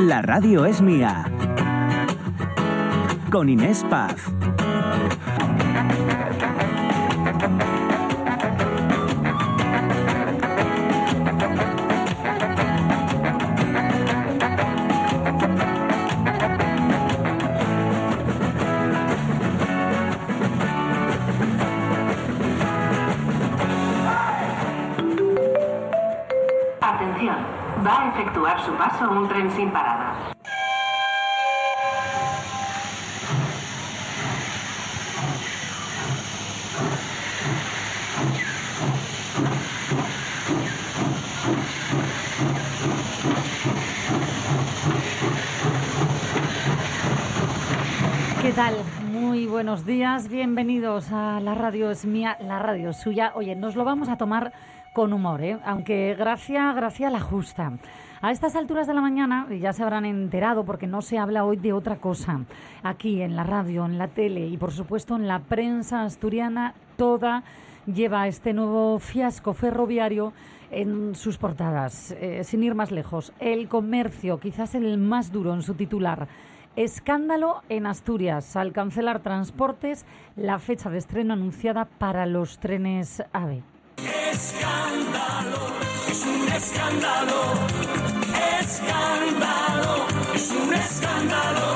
La radio es mía. Con Inés Paz. Atención, va a efectuar su paso un tren sin parada. Días, bienvenidos a la radio es mía, la radio es suya. Oye, nos lo vamos a tomar con humor, ¿eh? aunque gracia, gracia la justa. A estas alturas de la mañana, ya se habrán enterado porque no se habla hoy de otra cosa, aquí en la radio, en la tele y por supuesto en la prensa asturiana, toda lleva este nuevo fiasco ferroviario en sus portadas. Eh, sin ir más lejos, el comercio, quizás el más duro en su titular. Escándalo en Asturias al cancelar transportes la fecha de estreno anunciada para los trenes AVE. Escándalo, es un escándalo, escándalo, es un escándalo.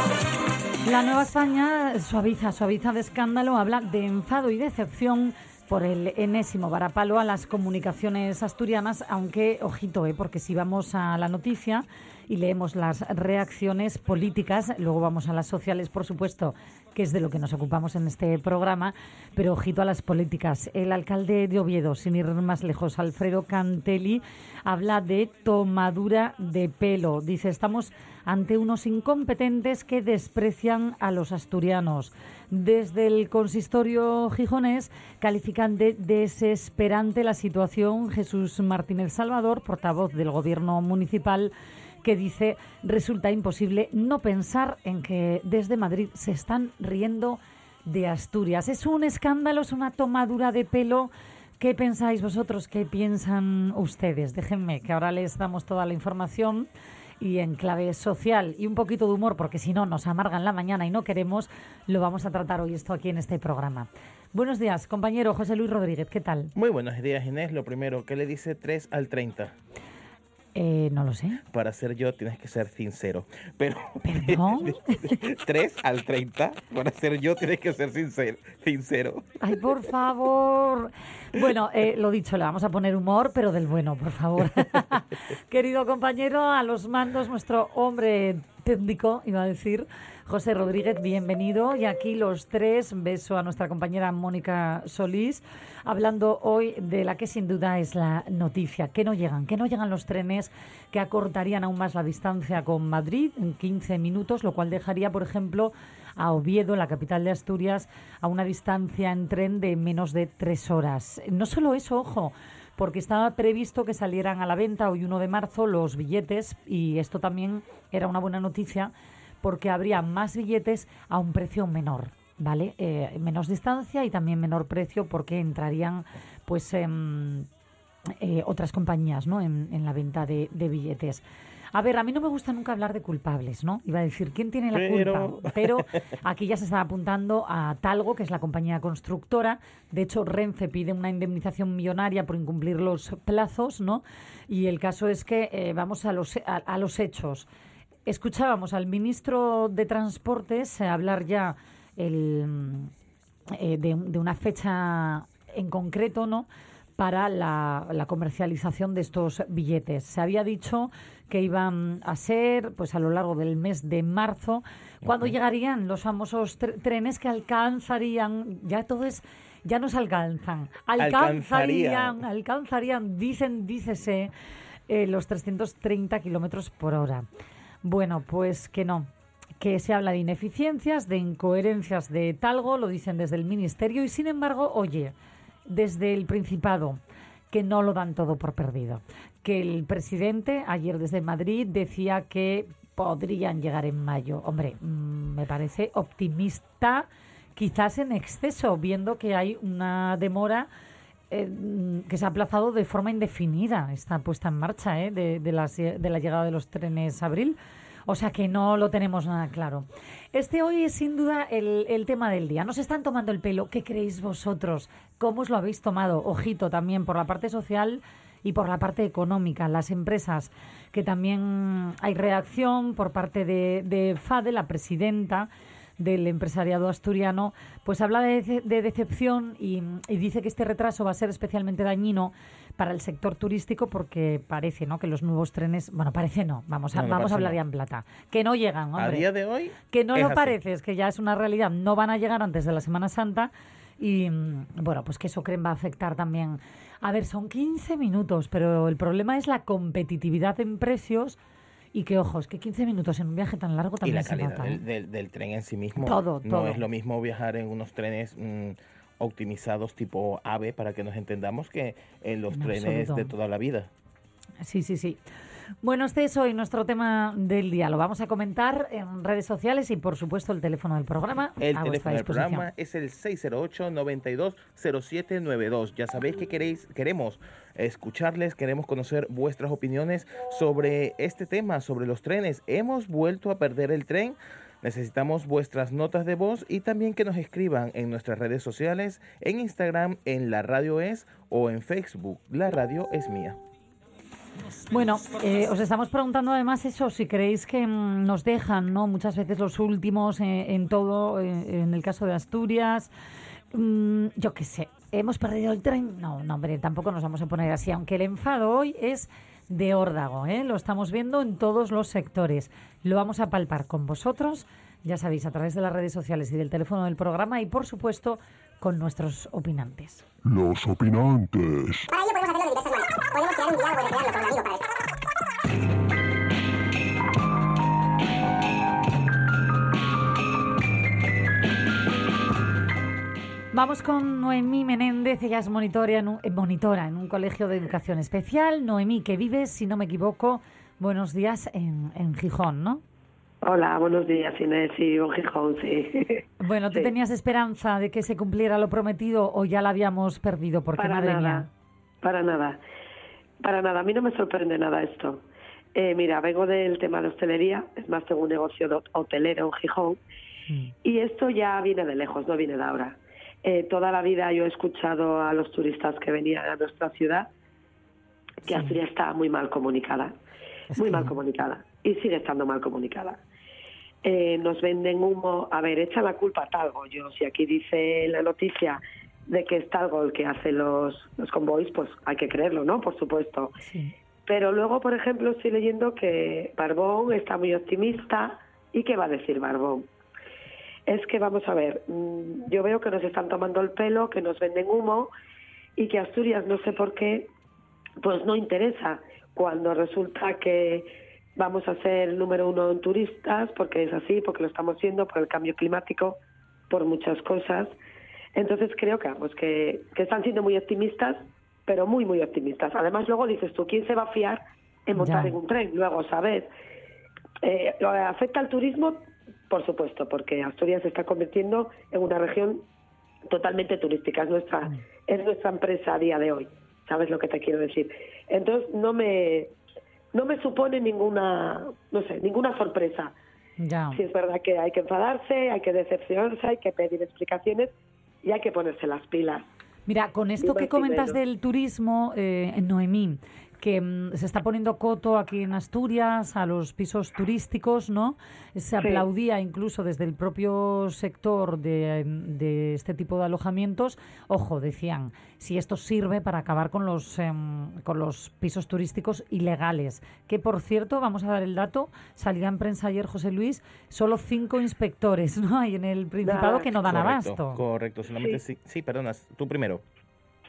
La Nueva España suaviza, suaviza de escándalo, habla de enfado y decepción por el enésimo varapalo a las comunicaciones asturianas, aunque, ojito, eh, porque si vamos a la noticia y leemos las reacciones políticas, luego vamos a las sociales, por supuesto, que es de lo que nos ocupamos en este programa, pero ojito a las políticas. El alcalde de Oviedo, sin ir más lejos, Alfredo Cantelli, habla de tomadura de pelo. Dice, estamos ante unos incompetentes que desprecian a los asturianos. Desde el consistorio gijonés desesperante la situación Jesús Martínez Salvador, portavoz del gobierno municipal, que dice resulta imposible no pensar en que desde Madrid se están riendo de Asturias. Es un escándalo, es una tomadura de pelo. ¿Qué pensáis vosotros? ¿Qué piensan ustedes? Déjenme que ahora les damos toda la información y en clave social y un poquito de humor, porque si no nos amargan la mañana y no queremos, lo vamos a tratar hoy esto aquí en este programa. Buenos días, compañero José Luis Rodríguez, ¿qué tal? Muy buenos días, Inés. Lo primero, ¿qué le dice 3 al 30? Eh, no lo sé. Para ser yo tienes que ser sincero. Pero ¿Perdón? 3 al 30, para ser yo tienes que ser sincero. sincero. Ay, por favor. Bueno, eh, lo dicho, le vamos a poner humor, pero del bueno, por favor. Querido compañero, a los mandos, nuestro hombre técnico, iba a decir, José Rodríguez, bienvenido. Y aquí los tres, beso a nuestra compañera Mónica Solís, hablando hoy de la que sin duda es la noticia, que no llegan, que no llegan los trenes que acortarían aún más la distancia con Madrid en 15 minutos, lo cual dejaría, por ejemplo, a Oviedo, la capital de Asturias, a una distancia en tren de menos de tres horas. No solo eso, ojo, porque estaba previsto que salieran a la venta hoy 1 de marzo los billetes y esto también era una buena noticia porque habría más billetes a un precio menor. ¿Vale? Eh, menos distancia y también menor precio porque entrarían pues em, eh, otras compañías ¿no? en, en la venta de, de billetes. A ver, a mí no me gusta nunca hablar de culpables, ¿no? Iba a decir, ¿quién tiene la Pero- culpa? Pero aquí ya se está apuntando a Talgo, que es la compañía constructora. De hecho, Renfe pide una indemnización millonaria por incumplir los plazos, ¿no? Y el caso es que eh, vamos a los, a, a los hechos. Escuchábamos al ministro de Transportes hablar ya el, eh, de, de una fecha en concreto, ¿no? para la, la comercialización de estos billetes. Se había dicho que iban a ser pues a lo largo del mes de marzo, cuando llegarían los famosos tre- trenes que alcanzarían, ya todo es, ya nos alcanzan, alcanzarían, Alcanzarían. alcanzarían, dicen, dícese, eh, los 330 kilómetros por hora. Bueno, pues que no, que se habla de ineficiencias, de incoherencias de talgo, lo dicen desde el Ministerio, y sin embargo, oye, desde el Principado, que no lo dan todo por perdido. Que el presidente, ayer desde Madrid, decía que podrían llegar en mayo. Hombre, mm, me parece optimista, quizás en exceso, viendo que hay una demora eh, mm, que se ha aplazado de forma indefinida, está puesta en marcha, ¿eh? de, la llegada de los trenes abril. O sea que no lo tenemos nada claro. Este hoy es sin duda el, el tema del día. Nos están tomando el pelo. ¿Qué creéis vosotros? ¿Cómo os lo habéis tomado? Ojito también por la parte social y por la parte económica. Las empresas, que también hay reacción por parte de, de FADE, la presidenta del empresariado asturiano, pues habla de, dece- de decepción y, y dice que este retraso va a ser especialmente dañino para el sector turístico porque parece ¿no? que los nuevos trenes, bueno, parece no, vamos a, No, no vamos a hablar ya en plata, que no llegan, A día de hoy. Que no lo así. parece, es que ya es una realidad. No van a llegar antes de la Semana Santa y, mm, bueno, pues que eso creen va a afectar también. A ver, son 15 minutos, pero el problema es la competitividad en precios y que, ojo, es que 15 minutos en un viaje tan largo Y también la se calidad ¿eh? del, del- del tren en sí mismo. Todo, no todo. es lo mismo viajar en unos trenes mm, optimizados tipo AVE, para que nos entendamos, que en los En trenes absoluto. de toda la vida. Sí, sí, sí. Bueno, este es hoy nuestro tema del día. Lo vamos a comentar en redes sociales y, por supuesto, el teléfono del programa El a teléfono del programa es el 608-920792. Ya sabéis que queréis, queremos escucharles, queremos conocer vuestras opiniones sobre este tema, sobre los trenes. Hemos vuelto a perder el tren. Necesitamos vuestras notas de voz y también que nos escriban en nuestras redes sociales, en Instagram, en La Radio Es o en Facebook. La Radio es mía. Bueno, eh, os estamos preguntando además eso, si creéis que mm, nos dejan, ¿no? Muchas veces los últimos eh, en todo, eh, en el caso de Asturias, mm, yo qué sé, ¿hemos perdido el tren? No, no, hombre, tampoco nos vamos a poner así, aunque el enfado hoy es de órdago, ¿eh? Lo estamos viendo en todos los sectores. Lo vamos a palpar con vosotros, ya sabéis, a través de las redes sociales y del teléfono del programa y, por supuesto, con nuestros opinantes. Los opinantes. Para ello podemos hacerlo de diversas maneras. Podemos crear un diálogo y recrearlo con un amigo para Vamos con Noemí Menéndez, ella es monitora en, un, eh, monitora en un colegio de educación especial. Noemí, que vives, si no me equivoco, buenos días en, en Gijón, ¿no? Hola, buenos días Inés y un Gijón, sí. Bueno, ¿tú Sí. tenías esperanza de que se cumpliera lo prometido o ya la habíamos perdido? Porque, para madre nada, mía. para nada, para nada. A mí no me sorprende nada esto. Eh, mira, vengo del tema de hostelería, es más, tengo un negocio hotelero en Gijón Mm. y esto ya viene de lejos, no viene de ahora. Eh, toda la vida yo he escuchado a los turistas que venían a nuestra ciudad que Sí. Asturias está muy mal comunicada, Es muy que- mal comunicada y sigue estando mal comunicada. Eh, nos venden humo, a ver, echan la culpa a Talgo. Yo, si aquí dice en la noticia de que es Talgo el que hace los, los convoys, pues hay que creerlo, ¿no? Por supuesto. Sí. Pero luego, por ejemplo, estoy leyendo que Barbón está muy optimista. ¿Y qué va a decir Barbón? Es que, vamos a ver, mm, yo veo que nos están tomando el pelo, que nos venden humo y que Asturias, no sé por qué, pues no interesa cuando resulta que vamos a ser el número uno en turistas, porque es así, porque lo estamos viendo por el cambio climático, por muchas cosas. Entonces creo que, vamos, que, que están siendo muy optimistas, pero muy, muy optimistas. Además, luego dices tú, ¿quién se va a fiar en montar Ya. en un tren? Luego, ¿sabes? Eh, ¿lo ¿Afecta al turismo? Por supuesto, porque Asturias se está convirtiendo en una región totalmente turística. Es nuestra, es nuestra empresa a día de hoy. ¿Sabes lo que te quiero decir? Entonces, no me, no me supone ninguna, no sé, ninguna sorpresa. Ya. Si es verdad que hay que enfadarse, hay que decepcionarse, hay que pedir explicaciones y hay que ponerse las pilas. Mira, con esto que comentas del turismo, eh, Noemí, que mm, se está poniendo coto aquí en Asturias a los pisos turísticos, ¿no? Se aplaudía incluso desde el propio sector de, em, de este tipo de alojamientos. Ojo, decían, si esto sirve para acabar con los, em, con los pisos turísticos ilegales. Que, por cierto, vamos a dar el dato, salía en prensa ayer José Luis, solo cinco inspectores, ¿no? Hay en el Principado que no dan correcto, abasto. correcto. Solamente sí. sí, perdonas, tú primero.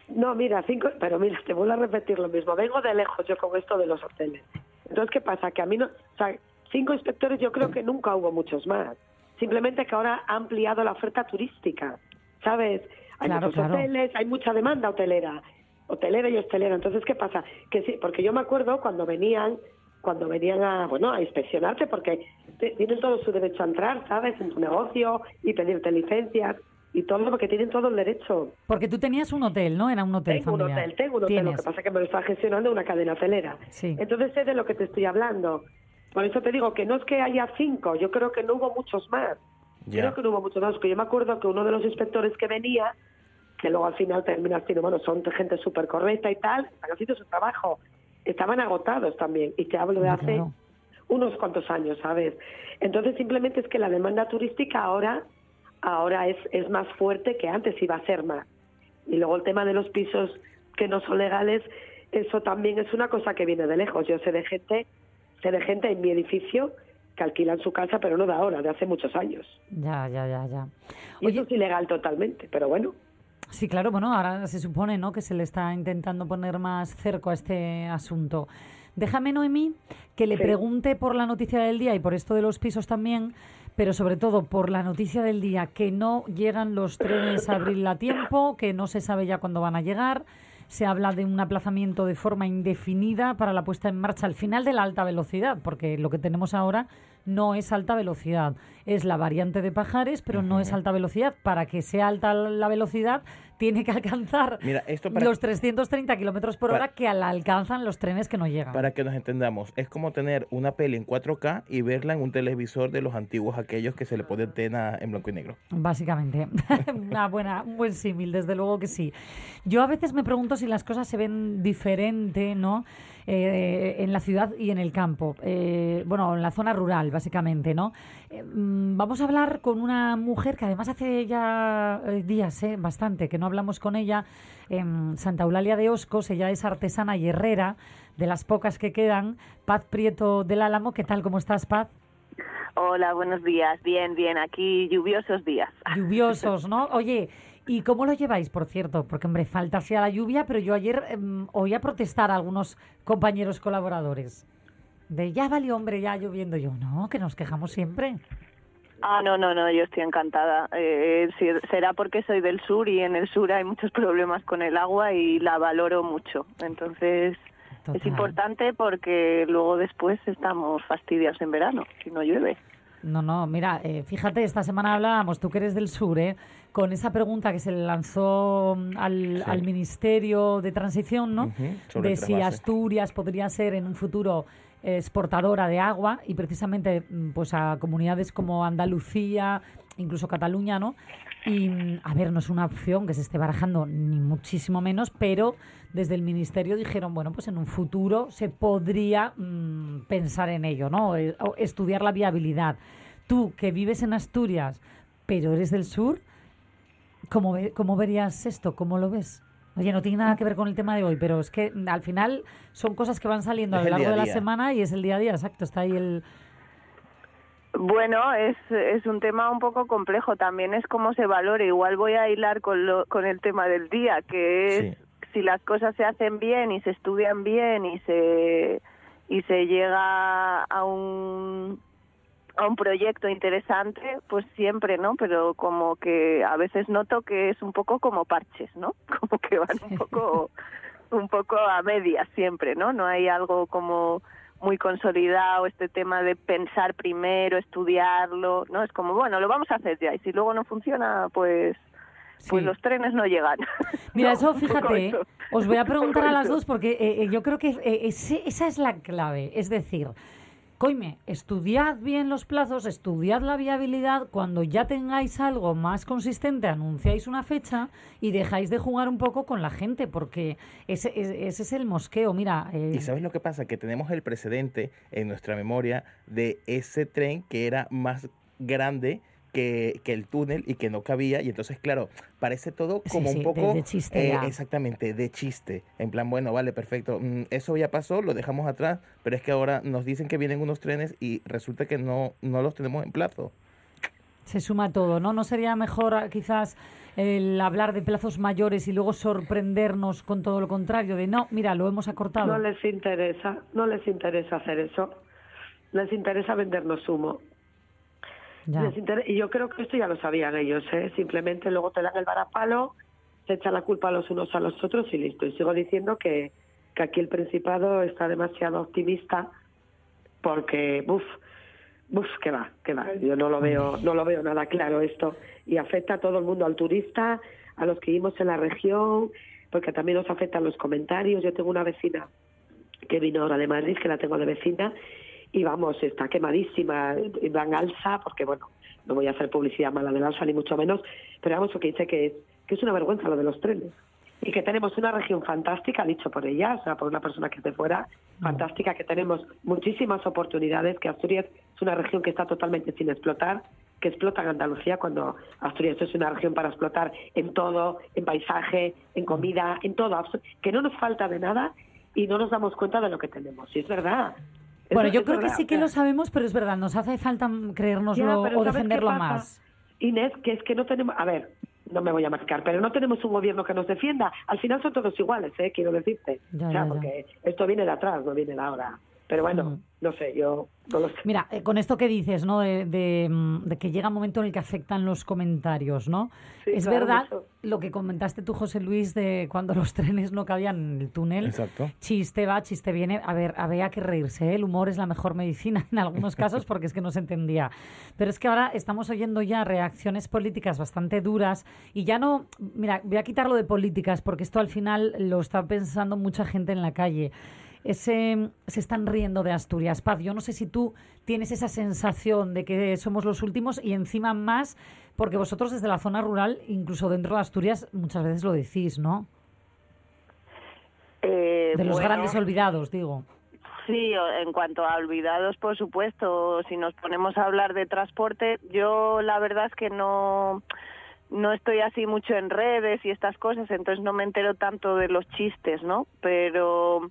No, mira, cinco, pero mira, te vuelvo a repetir lo mismo. Vengo de lejos yo con esto de los hoteles. Entonces, ¿qué pasa? Que a mí no, o sea, cinco inspectores yo creo que nunca hubo muchos más. Simplemente que ahora ha ampliado la oferta turística, ¿sabes? Hay Claro, muchos claro. hoteles, hay mucha demanda hotelera, hotelera y hostelera. Entonces, ¿qué pasa? Que sí, porque yo me acuerdo cuando venían, cuando venían a, bueno, a inspeccionarte, porque tienen todo su derecho a entrar, ¿sabes? En tu negocio y pedirte licencias y todo, porque tienen todo el derecho. Porque tú tenías un hotel, ¿no? Era un hotel Tengo un hotel, tengo un hotel, lo que pasa es que me lo está gestionando una cadena hotelera. Sí. Entonces sé de lo que te estoy hablando. Por eso te digo que no es que haya cinco, yo creo que no hubo muchos más. Ya. Creo que no hubo muchos más, que yo me acuerdo que uno de los inspectores que venía, que luego al final termina siendo, bueno, son gente súper correcta y tal, están haciendo su trabajo, estaban agotados también, y te hablo de hace Claro. unos cuantos años, ¿sabes? Entonces simplemente es que la demanda turística ahora, ahora es, es más fuerte que antes, iba a ser más. Y luego el tema de los pisos que no son legales, eso también es una cosa que viene de lejos. Yo sé de gente, sé de gente en mi edificio que alquilan su casa, pero no de ahora, de hace muchos años. Ya, ya, ya, ya. Y eso es ilegal totalmente, pero bueno. Sí, claro, bueno, ahora se supone ¿no? que se le está intentando poner más cerco a este asunto. Déjame, Noemí, que le Sí. pregunte por la noticia del día y por esto de los pisos también, pero sobre todo por la noticia del día, que no llegan los trenes a abril a tiempo, que no se sabe ya cuándo van a llegar. Se habla de un aplazamiento de forma indefinida para la puesta en marcha al final de la alta velocidad, porque lo que tenemos ahora no es alta velocidad. Es la variante de Pajares, pero no es alta velocidad. Para que sea alta la velocidad, tiene que alcanzar Mira, esto para- los 330 kilómetros por hora que la alcanzan los trenes que no llegan. Para que nos entendamos, es como tener una peli en 4K y verla en un televisor de los antiguos, aquellos que se le pone antena en blanco y negro. Básicamente. Una buena, un buen símil, desde luego que sí. Yo a veces me pregunto si las cosas se ven diferente, ¿no? Eh, en la ciudad y en el campo. Eh, bueno, en la zona rural, básicamente, ¿no? Eh, mm, vamos a hablar con una mujer que además hace ya eh, días, ¿eh? bastante, que no hablamos con ella, en Santa Eulalia de Oscos. Ella es artesana y herrera, de las pocas que quedan. Paz Prieto del Álamo, ¿qué tal? ¿Cómo estás, Paz? Hola, buenos días. Bien, bien. Aquí lluviosos días. lluviosos, ¿no? Oye, ¿y cómo lo lleváis, por cierto? Porque, hombre, falta sea la lluvia, pero yo ayer em, oí a protestar a algunos compañeros colaboradores. De ya valió, hombre, ya lloviendo. Yo, no, que nos quejamos siempre. Ah, no, no, no, yo estoy encantada. Eh, sí, será porque soy del sur y en el sur hay muchos problemas con el agua y la valoro mucho. Entonces Total. es importante porque luego después estamos fastidiados en verano si no llueve. No, no, mira, eh, fíjate, esta semana hablábamos, tú que eres del sur, ¿eh? Con esa pregunta que se le lanzó mm, al, Sí. al Ministerio de Transición, ¿no? De si. Asturias podría ser en un futuro exportadora de agua y precisamente mm, pues a comunidades como Andalucía, incluso Cataluña, ¿no? Y mm, a ver, no es una opción que se esté barajando ni muchísimo menos, pero desde el ministerio dijeron, bueno, pues en un futuro se podría pensar en ello, ¿no? Eh, estudiar la viabilidad. Tú que vives en Asturias, pero eres del sur, ¿cómo, ve- cómo verías esto? ¿Cómo lo ves? Oye, no tiene nada que ver con el tema de hoy, pero es que al final son cosas que van saliendo a lo largo día a de la semana y es el día a día, exacto. Está ahí el... Bueno, es, es un tema un poco complejo. También es cómo se valore. Igual voy a hilar con, lo, con el tema del día, que es Sí. si las cosas se hacen bien y se estudian bien y se y se llega a un a un proyecto interesante, pues siempre, ¿no? Pero como que a veces noto que es un poco como parches, ¿no? Como que van un poco un poco a medias siempre, ¿no? No hay algo como muy consolidado este tema de pensar primero, estudiarlo, ¿no? Es como, bueno, lo vamos a hacer ya y si luego no funciona, pues pues Sí. los trenes no llegan. Mira, No, eso fíjate, eso. os voy a preguntar a las dos porque eh, eh, yo creo que eh, ese- esa es la clave. Es decir, coime, estudiad bien los plazos, estudiad la viabilidad. Cuando ya tengáis algo más consistente, anunciáis una fecha y dejáis de jugar un poco con la gente porque ese, ese es el mosqueo. Mira, eh, ¿Y sabes lo que pasa? Que tenemos el precedente en nuestra memoria de ese tren que era más grande que, que el túnel y que no cabía. Y entonces, claro, parece todo como sí, un poco... de chiste eh, ya. exactamente, de chiste. En plan, bueno, vale, perfecto. mm, Eso ya pasó, lo dejamos atrás, pero es que ahora nos dicen que vienen unos trenes y resulta que no, no los tenemos en plazo. se suma todo, ¿no? ¿No sería mejor ah, quizás el hablar de plazos mayores y luego sorprendernos con todo lo contrario? De no, mira, lo hemos acortado. No les interesa, no les interesa hacer eso. Les interesa vendernos humo. Y yo creo que esto ya lo sabían ellos, ¿eh? Simplemente luego te dan el varapalo, se echan la culpa los unos a los otros y listo. Y sigo diciendo que, que aquí el Principado está demasiado optimista porque, buf, que va, que va. Yo no lo veo, no lo veo nada claro esto. Y afecta a todo el mundo, al turista, a los que vivimos en la región, porque también nos afectan los comentarios. Yo tengo una vecina que vino ahora de Madrid, que la tengo de vecina, y vamos, está quemadísima, van alza, porque bueno, no voy a hacer publicidad mala del alza ni mucho menos, pero vamos, lo que dice que es, que es una vergüenza lo de los trenes. Y que tenemos una región fantástica, dicho por ella, o sea, por una persona que esté fuera, fantástica, que tenemos muchísimas oportunidades, que Asturias es una región que está totalmente sin explotar, que explota en Andalucía cuando Asturias es una región para explotar en todo, en paisaje, en comida, en todo, que no nos falta de nada y no nos damos cuenta de lo que tenemos. Y es verdad. Bueno, yo creo que sí que lo sabemos, pero es verdad, nos hace falta creérnoslo o ¿sabes qué defenderlo más. Inés, que es que no tenemos, a ver, no me voy a marcar, pero no tenemos un gobierno que nos defienda. Al final son todos iguales, ¿eh? quiero decirte. Ya, o sea, ya. porque esto viene de atrás, no viene de ahora. Pero bueno, Mm. no sé, yo no lo sé. Mira, eh, con esto que dices, ¿no? De, de, mm, de que llega un momento en el que afectan los comentarios, ¿no? Sí, es claro, verdad mucho. lo que comentaste tú, José Luis, de cuando los trenes no cabían en el túnel. Exacto. Chiste va, chiste viene. A ver, había que reírse. ¿eh? El humor es la mejor medicina en algunos casos porque es que no se entendía. Pero es que ahora estamos oyendo ya reacciones políticas bastante duras y ya no. Mira, voy a quitarlo de políticas porque esto al final lo está pensando mucha gente en la calle. Ese, se están riendo de Asturias. Paz, yo no sé si tú tienes esa sensación de que somos los últimos y encima más, porque vosotros desde la zona rural, incluso dentro de Asturias, muchas veces lo decís, ¿no? Eh, De los bueno, grandes olvidados, digo. Sí, en cuanto a olvidados, por supuesto, si nos ponemos a hablar de transporte, yo la verdad es que no no estoy así mucho en redes y estas cosas, entonces no me entero tanto de los chistes, ¿no? Pero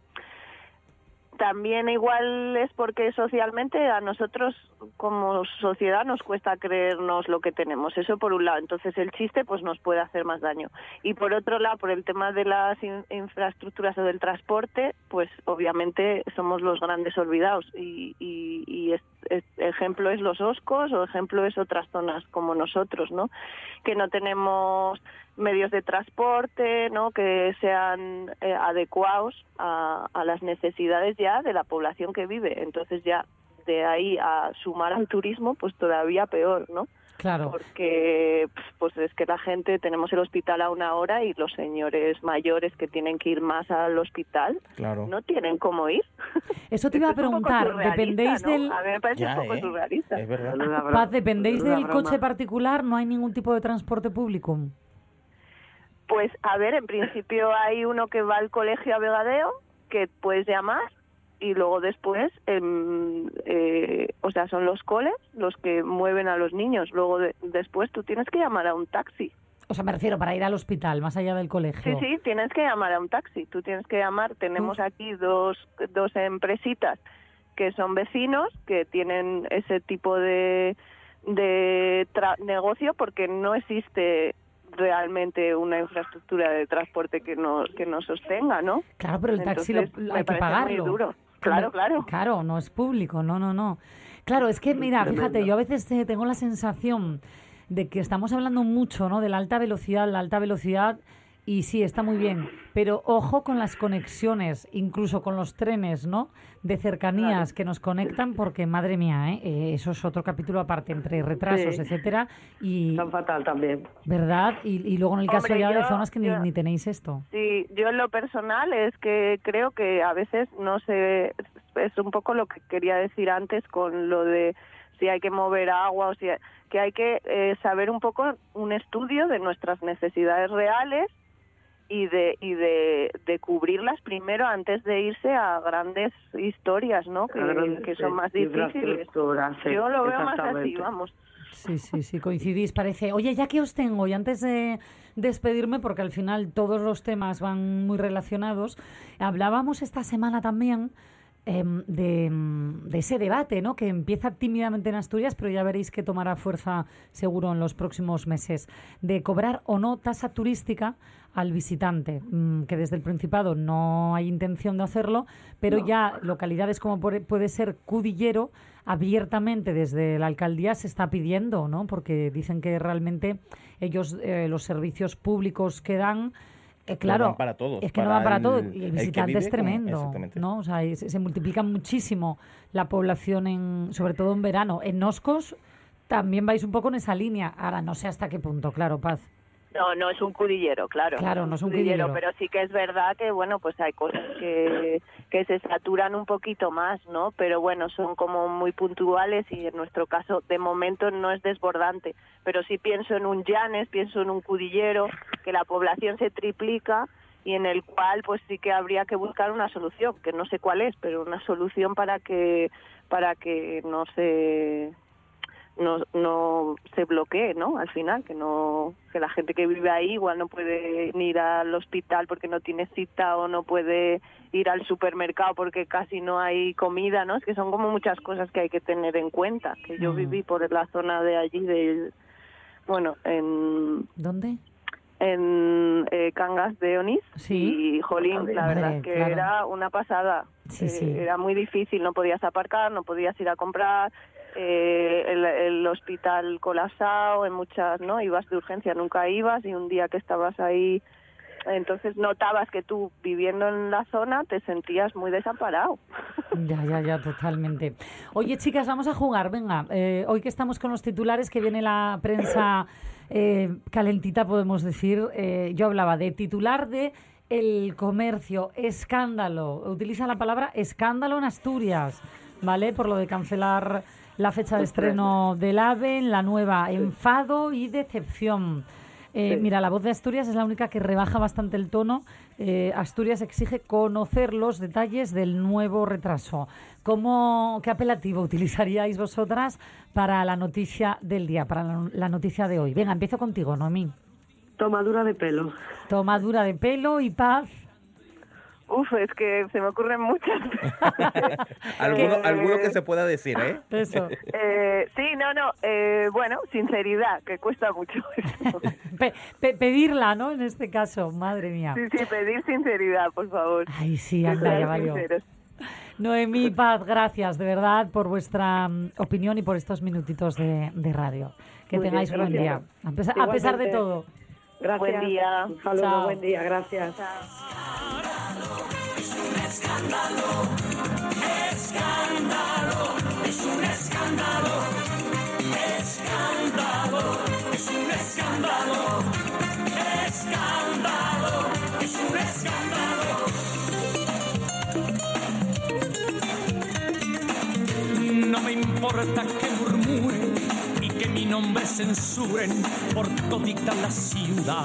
también igual es porque socialmente a nosotros como sociedad nos cuesta creernos lo que tenemos. Eso por un lado. Entonces el chiste pues nos puede hacer más daño. Y por otro lado, por el tema de las in- infraestructuras o del transporte, pues obviamente somos los grandes olvidados. Y, y- y es- ejemplo es los Oscos o ejemplo es otras zonas como nosotros, ¿no? Que no tenemos medios de transporte, ¿no? Que sean eh, adecuados a, a las necesidades ya de la población que vive. Entonces ya de ahí a sumar al turismo, pues todavía peor, ¿no? Claro. Porque pues es que la gente tenemos el hospital a una hora y los señores mayores que tienen que ir más al hospital Claro. no tienen cómo ir. Eso te iba a preguntar. ¿Dependéis ¿no? del. A mí me parece Ya, un poco ¿eh? surrealista. Es verdad. Paz, ¿dependéis del broma. coche particular? ¿No hay ningún tipo de transporte público? Pues a ver, en principio hay uno que va al colegio a Vegadeo, que puedes llamar, y luego después, eh, o sea, son los coles los que mueven a los niños. Luego de- después tú tienes que llamar a un taxi. O sea, me refiero para ir al hospital, más allá del Sí, colegio. sí, tienes que llamar a un taxi. Tú tienes que llamar. Tenemos aquí dos, dos empresitas que son vecinos, que tienen ese tipo de, de tra- negocio porque no existe realmente una infraestructura de transporte que nos que nos sostenga, ¿no? Claro, pero el taxi lo- Entonces, lo me hay que parece muy pagarlo. duro. Claro, claro. Claro, no es público, no, no, no. Claro, es que, mira, fíjate, yo a veces eh, tengo la sensación de que estamos hablando mucho, ¿no? De la alta velocidad, la alta velocidad, y sí, está muy bien, pero ojo con las conexiones, incluso con los trenes, ¿no? De cercanías que nos conectan, porque, madre mía, ¿eh? Eh, eso es otro capítulo aparte, entre retrasos, Sí. etcétera, y, Tan fatal también. ¿verdad? Y, y luego en el caso ya de yo- zonas que ni, ni tenéis esto. Sí, yo en lo personal es que creo que a veces no sé, es un poco lo que quería decir antes con lo de si hay que mover agua o si hay- que hay que eh, saber un poco un estudio de nuestras necesidades reales y de y de, de cubrirlas primero antes de irse a grandes historias, ¿no? Que, Grandes, que son más difíciles. Yo lo veo más así, vamos. Sí, sí, sí, coincidís, parece. Oye, ya que os tengo, y antes de despedirme, porque al final todos los temas van muy relacionados, hablábamos esta semana también em, de, em, de ese debate, ¿no? Que empieza tímidamente en Asturias, pero ya veréis que tomará fuerza seguro en los próximos meses, de cobrar o no tasa turística al visitante, mm, que desde el Principado no hay intención de hacerlo, pero ya localidades como puede ser Cudillero, abiertamente desde la alcaldía se está pidiendo, ¿no? Porque dicen que realmente ellos, eh, los servicios públicos que dan, eh, claro, van para todos, es que no van para el- todo. Y el visitante es tremendo. ¿no? O sea, se, se multiplica muchísimo la población, en, sobre todo en verano. En Noscos también vais un poco en esa línea. Ahora, no sé hasta qué punto, claro, Paz. No, no es un cudillero, claro. Claro, no es un cudillero. Pero sí que es verdad que, bueno, pues hay cosas que, que se saturan un poquito más, ¿no? Pero bueno, son como muy puntuales y en nuestro caso, de momento, no es desbordante. Pero sí pienso en un llanes, pienso en un cudillero, que la población se triplica y en el cual pues sí que habría que buscar una solución, que no sé cuál es, pero una solución para que para que no se no, no se bloquee, ¿no? Al final, que no que la gente que vive ahí igual no puede ni ir al hospital porque no tiene cita o no puede ir al supermercado porque casi no hay comida, ¿no? Es que son como muchas cosas que hay que tener en cuenta. Que yo Mm. viví por la zona de allí, de, bueno, en ¿Dónde? En eh, Cangas de Onís Sí. y Jolín, la verdad es que claro. era una pasada. Sí, Eh, sí. Era muy difícil, no podías aparcar, no podías ir a comprar, eh, el, el hospital colapsado, en muchas, ¿no? Ibas de urgencia, nunca ibas y un día que estabas ahí, entonces notabas que tú viviendo en la zona te sentías muy desamparado. Ya, ya, ya, totalmente. Oye, chicas, vamos a jugar, venga. eh, hoy que estamos con los titulares, que viene la prensa eh, calentita, podemos decir, eh, yo hablaba de titular de El Comercio, escándalo. Utiliza la palabra escándalo en Asturias, ¿vale? Por lo de cancelar la fecha de estreno del AVE, en la nueva, enfado y decepción. Eh, Mira, la voz de Asturias es la única que rebaja bastante el tono. Eh, Asturias exige conocer los detalles del nuevo retraso. ¿Cómo, ¿Qué apelativo utilizaríais vosotras para la noticia del día, para la, la noticia de hoy? Venga, empiezo contigo, Noemí. Tomadura de pelo. Tomadura de pelo y paz. Uf, es que se me ocurren muchas. Alguno, Eh, alguno que se pueda decir, ¿eh? Eso. Eh, sí, no, no. eh, bueno, sinceridad, que cuesta mucho. eso. Pe- pe- pedirla, ¿no? En este caso, madre mía. Sí, sí, pedir sinceridad, por favor. Ay, sí, anda, ya valió. Noemí Paz, gracias de verdad por vuestra mm, opinión y por estos minutitos de, de radio. Que Muy tengáis bien, buen día. A pesar, a pesar de todo. Gracias. Buen día. Un saludo, Chao. buen día, gracias. Es un escándalo, escándalo, es un escándalo, escándalo, es un escándalo. No me importa que murmuren y que mi nombre censuren por todita la ciudad.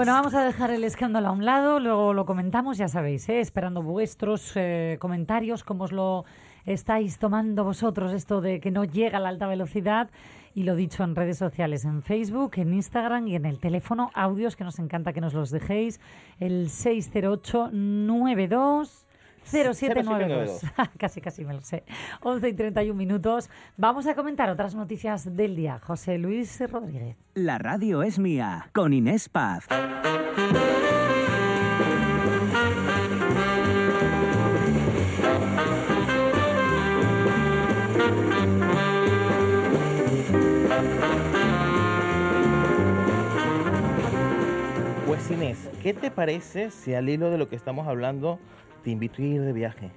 Bueno, vamos a dejar el escándalo a un lado, luego lo comentamos, ya sabéis, ¿eh? esperando vuestros eh, comentarios, cómo os lo estáis tomando vosotros, esto de que no llega la alta velocidad, y lo dicho en redes sociales, en Facebook, en Instagram y en el teléfono, audios que nos encanta que nos los dejéis, el 608 92 0792. casi, casi me lo sé. 11 y 31 minutos. Vamos a comentar otras noticias del día. José Luis Rodríguez. La radio es mía, con Inés Paz. Pues Inés, ¿qué te parece si al hilo de lo que estamos hablando te invito a ir de viaje?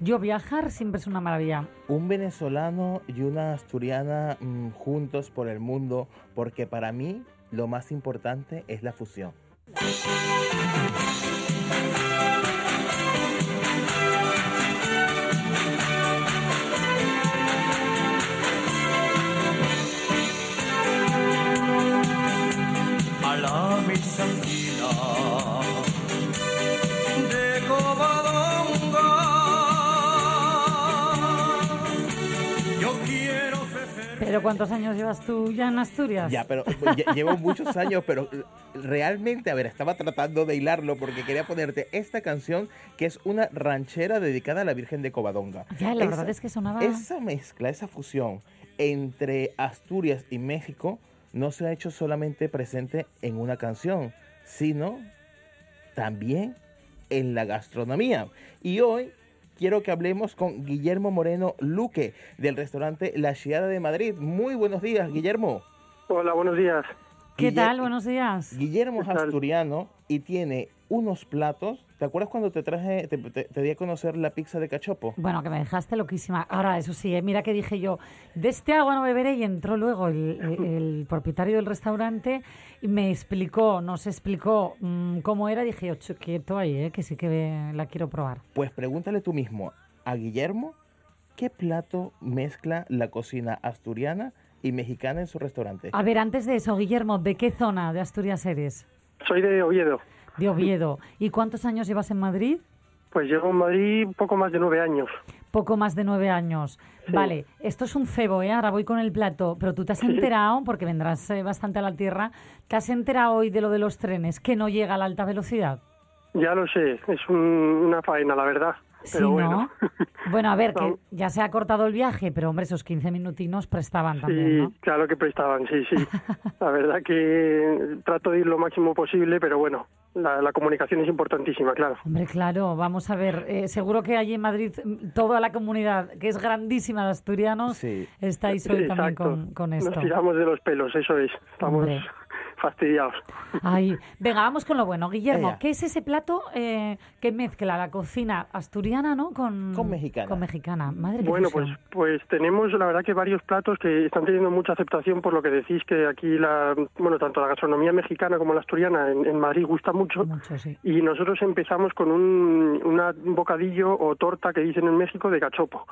Yo viajar siempre es una maravilla. Un venezolano y una asturiana mm, juntos por el mundo, porque para mí lo más importante es la fusión. Pero ¿cuántos años llevas tú ya en Asturias? Ya, pero lle- llevo muchos años, pero eh, realmente, a ver, estaba tratando de hilarlo porque quería ponerte esta canción que es una ranchera dedicada a la Virgen de Covadonga. Ya, la Esa- verdad es que sonaba... Esa mezcla, esa fusión entre Asturias y México no se ha hecho solamente presente en una canción, sino también en la gastronomía. Y hoy quiero que hablemos con Guillermo Moreno Luque del restaurante La Chiada de Madrid. Muy buenos días, Guillermo. Hola, buenos días. ¿Qué Guille- tal? Buenos días. Guillermo es asturiano y tiene unos platos. ¿Te acuerdas cuando te traje, te, te- te di a conocer la pizza de cachopo? Bueno, que me dejaste loquísima. Ahora, eso sí, eh, mira que dije yo, de este agua no beberé y entró luego el, el- el propietario del restaurante y me explicó, nos explicó mm, cómo era. Dije yo, "Chu, quieto ahí, eh, que sí que la quiero probar. Pues pregúntale tú mismo a Guillermo qué plato mezcla la cocina asturiana y mexicana en su restaurante. A ver, antes de eso, Guillermo, ¿de qué zona de Asturias eres? Soy de Oviedo. De Oviedo. ¿Y cuántos años llevas en Madrid? Pues llevo en Madrid poco más de nueve años. Poco más de nueve años. Sí. Vale, esto es un cebo, ¿eh? Ahora voy con el plato. Pero tú te has enterado, porque vendrás eh, bastante a la tierra, ¿te has enterado hoy de lo de los trenes que no llega a la alta velocidad? Ya lo sé, es un- una faena, la verdad. Pero bueno. ¿no? Bueno, a ver, que ya se ha cortado el viaje, pero hombre, esos 15 minutinos prestaban también, Sí, ¿no? claro que prestaban, sí, sí. La verdad que trato de ir lo máximo posible, pero bueno, la, la comunicación es importantísima, claro. Hombre, claro, vamos a ver. eh, seguro que allí en Madrid mm, toda la comunidad, que es grandísima de asturianos, Sí. estáis hoy también con, con esto. Nos tiramos de los pelos, eso es. Estamos Hombre. Fastidiados. Ay, venga, vamos con lo bueno. Guillermo, Ella. ¿qué es ese plato eh, que mezcla la cocina asturiana, ¿no? Con, Con mexicana. Con mexicana. Madre Bueno, pues, pues tenemos la verdad que varios platos que están teniendo mucha aceptación por lo que decís que aquí la, bueno, tanto la gastronomía mexicana como la asturiana en, en Madrid gusta mucho. Mucho, sí. Y nosotros empezamos con un, una- un bocadillo o torta que dicen en México de cachopo.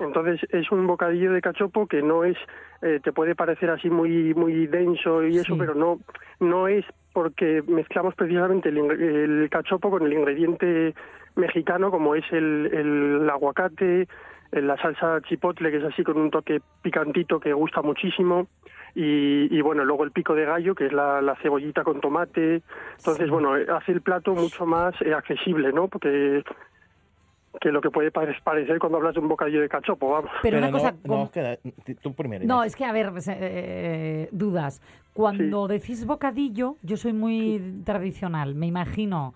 Entonces es un bocadillo de cachopo que no es, eh, te puede parecer así muy muy denso y eso, Sí. pero no no es porque mezclamos precisamente el, el cachopo con el ingrediente mexicano como es el, el aguacate, eh, la salsa chipotle que es así con un toque picantito que gusta muchísimo y, y, bueno luego el pico de gallo que es la, la cebollita con tomate entonces Sí. bueno hace el plato mucho más eh, accesible no porque que lo que puede pare- parecer cuando hablas de un bocadillo de cachopo vamos Pero, una no, cosa... no, con- queda- tú primero. No, es que, a ver, eh, dudas. Cuando decís bocadillo, yo soy muy tradicional. Me imagino,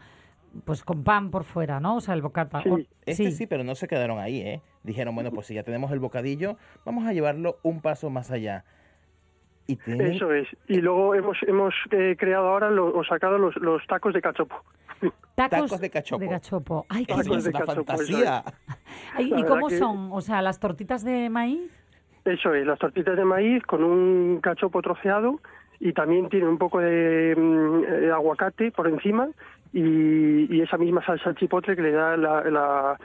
pues con pan por fuera, ¿no? O sea, el bocata. Sí. O- Este sí. pero no se quedaron ahí, ¿eh? Dijeron, bueno, pues si ya tenemos el bocadillo, vamos a llevarlo un paso más allá. Y tienen- eso es y luego hemos hemos eh, creado ahora lo- o sacado los, los tacos de cachopo Tacos, Tacos de cachopo. De cachopo. Ay, qué Tacos es de una cachopo, fantasía. ¿Y cómo que- son? O sea, las tortitas de maíz. Eso es, las tortitas de maíz con un cachopo troceado y también tiene un poco de mm, eh, aguacate por encima y, y esa misma salsa chipotle que le da la- la-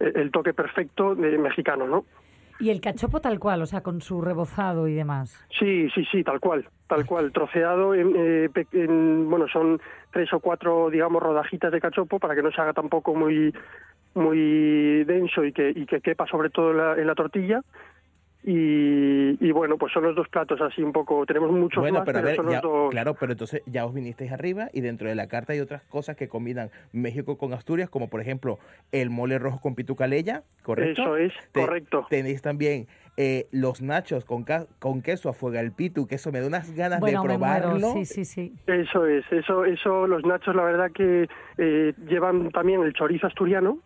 el toque perfecto de mexicano, ¿no? Y el cachopo tal cual, o sea, con su rebozado y demás. Sí, sí, sí, tal cual, tal cual, troceado en, eh, en- bueno, son tres o cuatro, digamos, rodajitas de cachopo para que no se haga tampoco muy muy denso y que, y que quepa sobre todo en la, en la tortilla. Y, y bueno, pues son los dos platos así un poco, tenemos muchos Bueno, más, pero a pero ver, son los ya- dos. claro, pero entonces ya os vinisteis arriba y dentro de la carta hay otras cosas que combinan México con Asturias, como por ejemplo el mole rojo con pitucaleya, ¿correcto? Eso es, Te- correcto. Tenéis también eh, los nachos con, ca- con queso a fuego al pitu, que eso me da unas ganas Bueno, de me muero. probarlo. Sí, sí, sí. Eso es, eso, eso, los nachos, la verdad que eh, llevan también el chorizo asturiano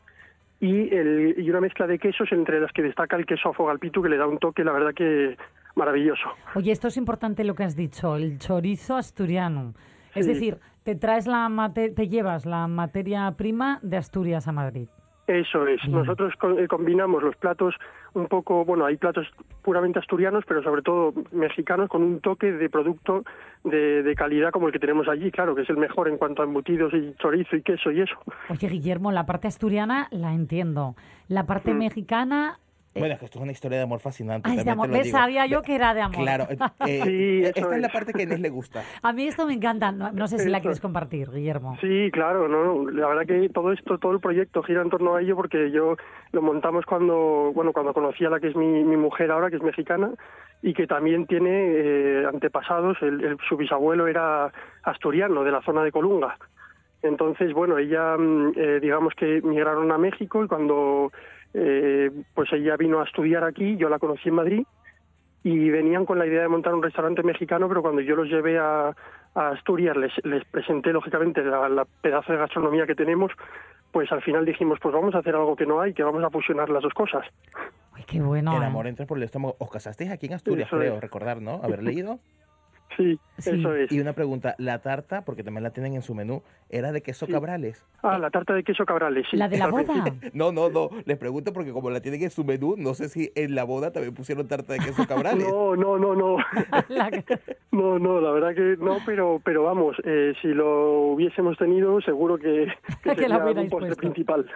y, el, y una mezcla de quesos entre las que destaca el queso afogalpitu que le da un toque, la verdad que maravilloso. Oye, esto es importante lo que has dicho, el chorizo asturiano. Es decir, te traes la mate- te llevas la materia prima de Asturias a Madrid. Eso es. Nosotros co- eh, combinamos los platos un poco, bueno, hay platos puramente asturianos, pero sobre todo mexicanos con un toque de producto de, de calidad como el que tenemos allí, claro, que es el mejor en cuanto a embutidos y chorizo y queso y eso. Oye, Guillermo, la parte asturiana la entiendo. La parte Mm. mexicana... eh, Bueno, es que esto es una historia de amor fascinante. es de amor. digo. Sabía yo que era de amor. Claro, eh, eh, Sí, esta es la es. parte que a Inés le gusta. A mí esto me encanta. No, no sé si la quieres compartir, Guillermo. Sí, claro, no, no, la verdad que todo esto, todo el proyecto gira en torno a ello porque yo lo montamos cuando, bueno, cuando conocí a la que es mi, mi mujer ahora, que es mexicana y que también tiene eh, antepasados, el, el- su bisabuelo era asturiano de la zona de Colunga. Entonces, bueno, ella, mm, eh, digamos que migraron a México y cuando, eh, pues ella vino a estudiar aquí, yo la conocí en Madrid y venían con la idea de montar un restaurante mexicano, pero cuando yo los llevé a, a Asturias, les, les presenté lógicamente la, la pedazo de gastronomía que tenemos, pues al final dijimos, pues vamos a hacer algo que no hay, que vamos a fusionar las dos cosas. Ay, qué bueno. El ¿eh? amor entra por el estómago. Os casasteis aquí en Asturias, Eso creo, es. recordar, ¿no? Haber leído. Sí, Sí. eso es. Y una pregunta, la tarta, porque también la tienen en su menú, ¿era de queso Sí. cabrales? Ah, la tarta de queso cabrales, sí. La de la boda. No, no, no. Les pregunto porque como la tienen en su menú, no sé si en la boda también pusieron tarta de queso cabrales. No, no, no, no. La- No, no, la verdad que no, pero pero vamos, eh, si lo hubiésemos tenido, seguro que, que Que la sería un hubierais postre principal.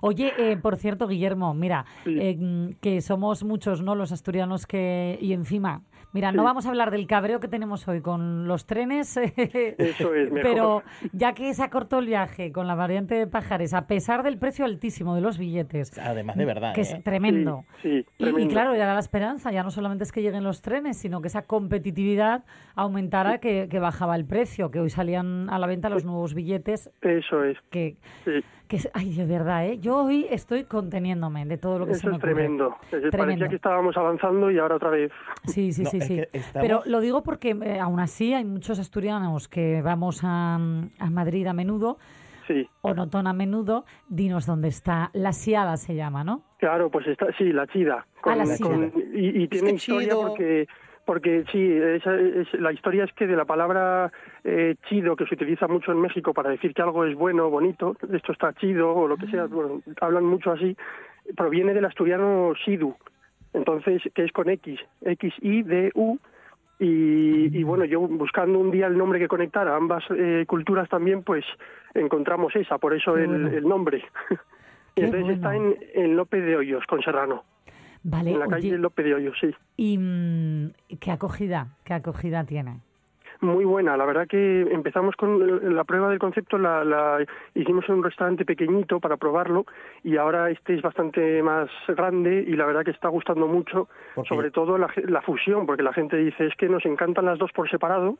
Oye, eh, por cierto, Guillermo, mira, Sí. eh, que somos muchos, ¿no? Los asturianos que... Y encima, mira, no vamos a hablar del cabreo que tenemos hoy con los trenes, Eso es, mejor. pero ya que se acortó el viaje con la variante de Pajares, a pesar del precio altísimo de los billetes, Además de verdad, que es ¿eh? tremendo. Sí, sí, Y- Y, claro, era la esperanza, ya no solamente es que lleguen los trenes, sino que esa competitividad aumentara, que, que bajaba el precio, que hoy salían a la venta los nuevos billetes, Eso es, que, sí. Que es- ay, de verdad, ¿eh? Yo hoy estoy conteniéndome de todo lo que se Eso me es ocurre. tremendo. Es- Tremendo. Parecía que estábamos avanzando y ahora otra vez. Sí, sí, No, sí, sí. estamos- Pero lo digo porque eh, aún así hay muchos asturianos que vamos a, a Madrid a menudo Sí, o no tan a menudo. Dinos dónde está. La Siada se llama, ¿no? claro, pues está, sí, la chida. Ah, la chida. y, y tiene que historia chido. porque porque sí, esa es- la historia es que de la palabra eh, chido que se utiliza mucho en México para decir que algo es bueno, bonito, esto está chido o lo que Ah. sea, bueno, hablan mucho así, proviene del asturiano sidu, entonces que es con X, X I D U y, y bueno, yo buscando un día el nombre que conectara ambas eh, culturas también, pues encontramos esa, por eso el, el nombre. Entonces está en, en López de Hoyos, con Serrano, Vale, en la oye, calle López de Hoyos, sí. ¿y mm, qué acogida? ¿Qué acogida tiene? Muy buena, la verdad que empezamos con la prueba del concepto, la, la hicimos en un restaurante pequeñito para probarlo y ahora este es bastante más grande y la verdad que está gustando mucho, sobre todo la, ge- la fusión, porque la gente dice es que nos encantan las dos por separado,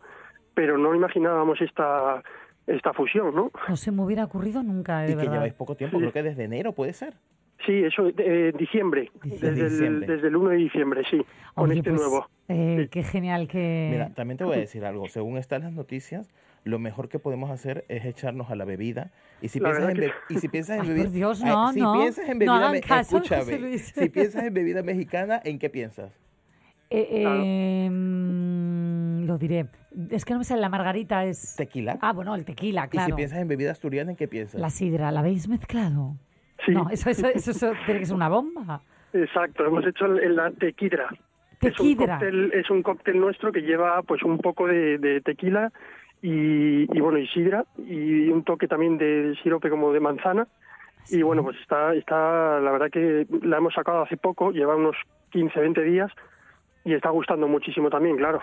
pero no imaginábamos esta, esta fusión, ¿no? No se me hubiera ocurrido nunca, de Y que lleváis poco tiempo, Sí. creo que desde enero puede ser. Sí, eso, eh, diciembre, Diciembre. Desde, Diciembre. El, desde el 1 de diciembre, sí, con Oye, este pues, nuevo. eh, Sí. Qué genial que... Mira, también te voy a decir algo. Según están las noticias, lo mejor que podemos hacer es echarnos a la bebida. Y si La piensas en, be- y si piensas en Ay, bebida, por Dios, Ay, no, si no. piensas en No bebida, me- caso, escúchame. Si piensas en bebida mexicana, ¿en qué piensas? Eh, Claro. eh, mm, lo diré. Es que no me sale la margarita, es... Tequila. Ah, bueno, el tequila, Y si claro. piensas en bebida asturiana, ¿en qué piensas? La sidra, ¿la habéis mezclado? Sí, No, eso, eso, eso, eso tiene que ser una bomba. exacto, hemos hecho el- la tequidra. Es un, Tequidra. cóctel, es un cóctel nuestro que lleva pues un poco de, de tequila y, y, bueno y sidra y un toque también de sirope como de manzana y bueno pues está está la verdad que la hemos sacado hace poco lleva unos 15 20 días y está gustando muchísimo también claro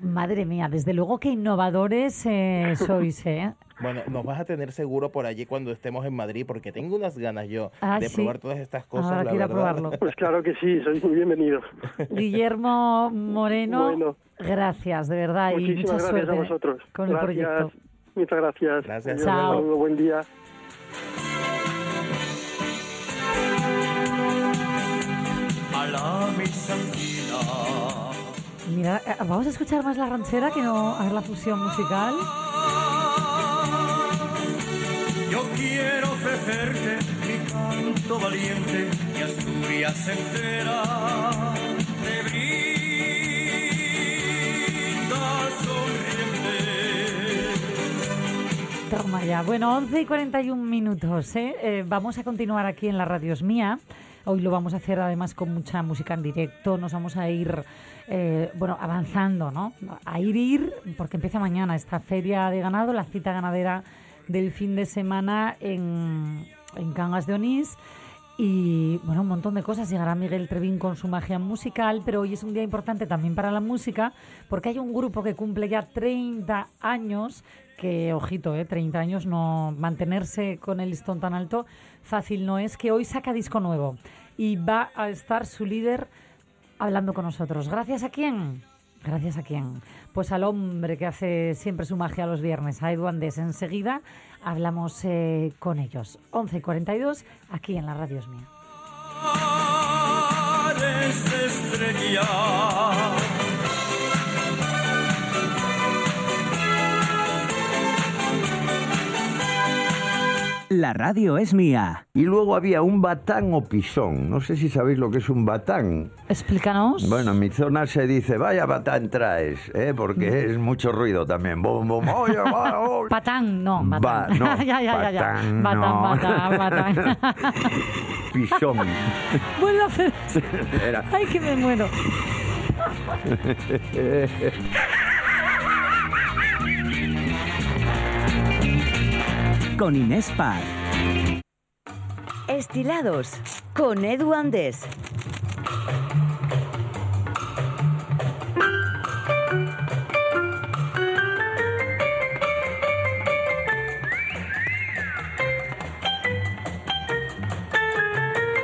Madre mía, desde luego que innovadores eh, sois, ¿eh? Bueno, nos vas a tener seguro por allí cuando estemos en Madrid, porque tengo unas ganas yo Ah, de sí. probar todas estas cosas, Ahora la quiero verdad. probarlo. pues claro que sí sois muy bienvenidos Guillermo Moreno, Bueno. gracias, de verdad, y mucha gracias suerte a vosotros con el proyecto. muchas gracias Gracias. Chao. un buen día Mira, eh, vamos a escuchar más la ranchera que no a ver la fusión musical. Yo quiero ofrecerte mi canto valiente y Asturias entera te brinda sonriente. Toma Vaya, bueno, 11 y 41 minutos. ¿eh? Eh, vamos a continuar aquí en la Radios Mía. Hoy lo vamos a hacer además con mucha música en directo. Nos vamos a ir, eh, bueno, avanzando, ¿no? A ir, ir, porque empieza mañana esta feria de ganado, la cita ganadera del fin de semana en, en Cangas de Onís. Y bueno, un montón de cosas. Llegará Miguel Trevín con su magia musical, pero hoy es un día importante también para la música, porque hay un grupo que cumple ya 30 años, que, ojito, eh, 30 años, no mantenerse con el listón tan alto, fácil no es, que hoy saca disco nuevo y va a estar su líder hablando con nosotros. ¿Gracias a quién? Gracias a quién. Pues al hombre que hace siempre su magia los viernes, a Edu Andes. Enseguida hablamos eh, con ellos. 11 y 42, aquí en la Radio es Mía. La radio es mía. Y luego había un batán o pisón. No sé si sabéis lo que es un batán. Explícanos. Bueno, en mi zona se dice, vaya batán traes, ¿eh? porque es mucho ruido también. Bum, bum, oye, va, oye. Patán, no. Batán. no, ya, ya, ya, ya. batán, Batán, no. batán, batán. Pisón. Vuelvo a hacer. Era. Ay, que me muero. Con Inés Paz. Estilados con Edu Andés.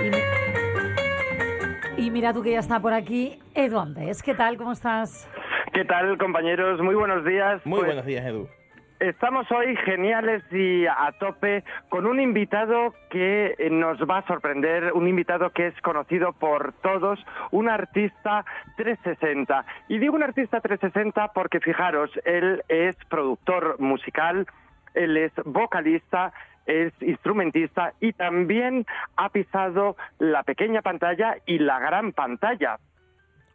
Y, mi- y mira tú que ya está por aquí, Edu Andes. ¿Qué tal? ¿Cómo estás? ¿Qué tal, compañeros? Muy buenos días. Muy Pues, buenos días, Edu. Estamos hoy geniales y a tope con un invitado que eh, nos va a sorprender, un invitado que es conocido por todos, un artista 360. Y digo un artista 360 porque fijaros, él es productor musical, él es vocalista, es instrumentista y también ha pisado la pequeña pantalla y la gran pantalla.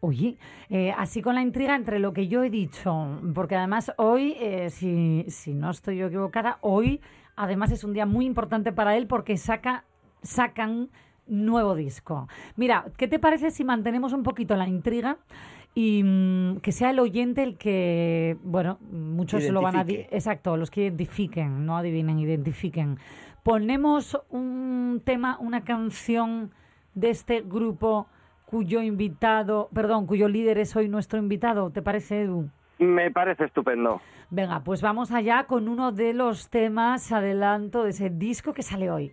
Oye, eh, así con la intriga entre lo que yo he dicho, porque además hoy, eh, si, si no estoy yo equivocada, hoy además es un día muy importante para él porque saca, sacan nuevo disco. Mira, ¿qué te parece si mantenemos un poquito la intriga y mm, que sea el oyente el que, bueno, muchos lo van a... Exacto, los que identifiquen, no adivinen, identifiquen. Ponemos un tema, una canción de este grupo cuyo invitado, perdón, cuyo líder es hoy nuestro invitado. ¿Te parece, Edu? Me parece estupendo. Venga, pues vamos allá con uno de los temas, adelanto, de ese disco que sale hoy.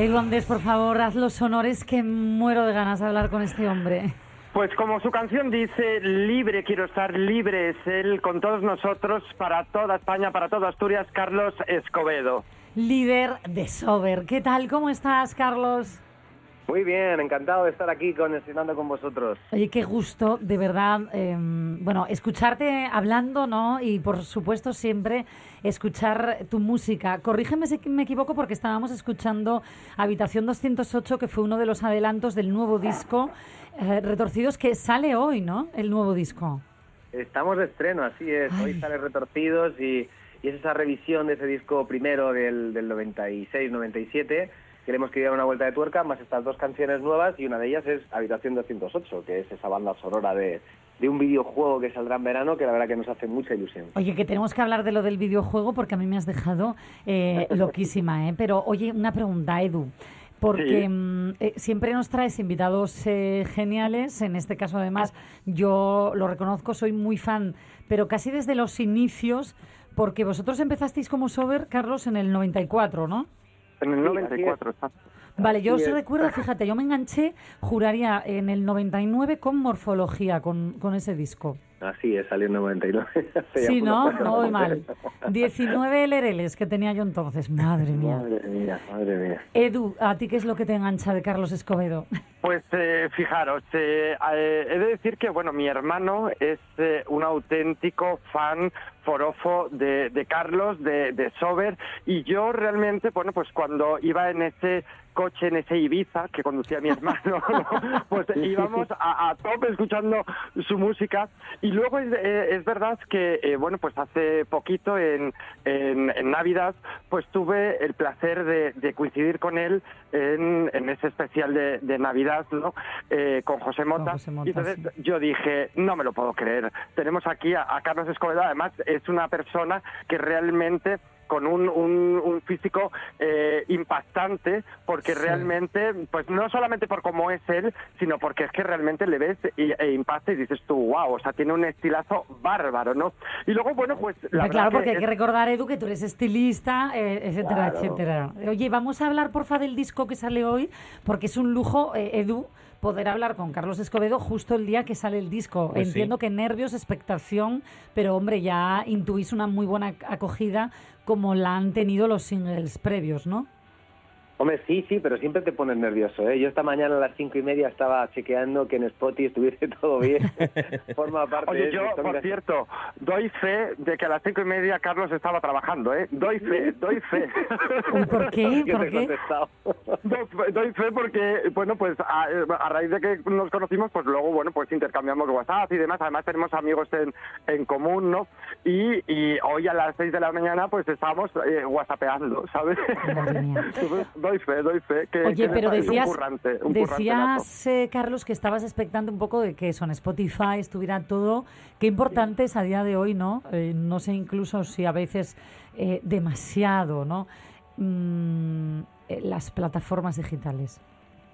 Edu Andés, por favor, haz los honores que muero de ganas de hablar con este hombre. Pues como su canción dice, libre quiero estar, libre es él con todos nosotros, para toda España, para toda Asturias, Carlos Escobedo. Líder de Sober. ¿Qué tal? ¿Cómo estás, Carlos? Muy bien, encantado de estar aquí con Estrenando con vosotros. Oye, qué gusto, de verdad, eh, bueno, escucharte hablando, ¿no? Y por supuesto siempre escuchar tu música. Corrígeme si me equivoco porque estábamos escuchando Habitación 208, que fue uno de los adelantos del nuevo disco eh, Retorcidos, que sale hoy, ¿no? El nuevo disco. Estamos de estreno, así es. Hoy sale Retorcidos y, y es esa revisión de ese disco primero del, del 96-97 queremos que diera una vuelta de tuerca, más estas dos canciones nuevas y una de ellas es Habitación 208, que es esa banda sonora de, de un videojuego que saldrá en verano que la verdad que nos hace mucha ilusión. Oye, que tenemos que hablar de lo del videojuego porque a mí me has dejado eh, loquísima, ¿eh? Pero oye, una pregunta, Edu. Porque Sí. mm, eh, siempre nos traes invitados eh, geniales. En este caso, además, yo lo reconozco, soy muy fan, pero casi desde los inicios, porque vosotros empezasteis como Sober, Carlos, en el 94, ¿no? En el Sí, 94, exacto. Vale, yo es. recuerdo, fíjate, yo me enganché, juraría, en el 99 con Morfología, con, con ese disco. Así es, salió en 99. Hace ya Sí, ¿no? No voy mal. 19 LRLs que tenía yo entonces, madre mía. Madre mía, madre mía. Edu, ¿a ti qué es lo que te engancha de Carlos Escobedo? Pues eh, fijaros, eh, eh, he de decir que bueno, mi hermano es eh, un auténtico fan forofo de, de Carlos, de, de Sober, y yo realmente, bueno, pues cuando iba en ese coche, en ese Ibiza que conducía mi hermano, ¿no? pues íbamos a, a tope escuchando su música, y luego es, eh, es verdad que, eh, bueno, pues hace poquito en, en, en Navidad, pues tuve el placer de, de coincidir con él en, en ese especial de, de Navidad, ¿no? Eh, con José Mota. José Mota, y entonces yo dije, no me lo puedo creer. Tenemos aquí a, a Carlos Escobedo, además es una persona que realmente con un, un, un físico eh, impactante, porque Sí. realmente, pues no solamente por cómo es él, sino porque es que realmente le ves y, e impacta y dices tú, wow, o sea, tiene un estilazo bárbaro, ¿no? Y luego, bueno, pues la Hombre, claro, porque hay es- que recordar, Edu, que tú eres estilista, eh, etcétera, Claro. etcétera. Oye, vamos a hablar, porfa, del disco que sale hoy, porque es un lujo, eh, Edu, poder hablar con Carlos Escobedo justo el día que sale el disco. Pues sí. Entiendo que nervios, expectación, pero hombre, ya intuís una muy buena acogida como la han tenido los singles previos, ¿no? Hombre, sí, sí, pero siempre te pones nervioso, ¿eh? Yo esta mañana a las cinco y media estaba chequeando que en Spotify estuviese todo bien. Forma parte Oye, de yo, por mira. cierto, doy fe de que a las cinco y media Carlos estaba trabajando, ¿eh? Doy fe, doy fe. ¿Por qué? ¿Por qué? contestado. Doy fe- Doy fe porque, bueno, pues a, a raíz de que nos conocimos, pues luego, bueno, pues intercambiamos WhatsApp y demás. Además tenemos amigos en, en común, ¿no? Y, y hoy a las seis de la mañana, pues estábamos eh, whatsappeando, ¿sabes? Doy fe, doy fe. Que, Oye, que pero es un decías, currante, un currante nato. decías eh, Carlos, que estabas expectante un poco de que eso en Spotify estuviera todo. Qué importante es a día de hoy, ¿no? Eh, no sé incluso si a veces eh, demasiado, ¿no? Mm, eh, las plataformas digitales.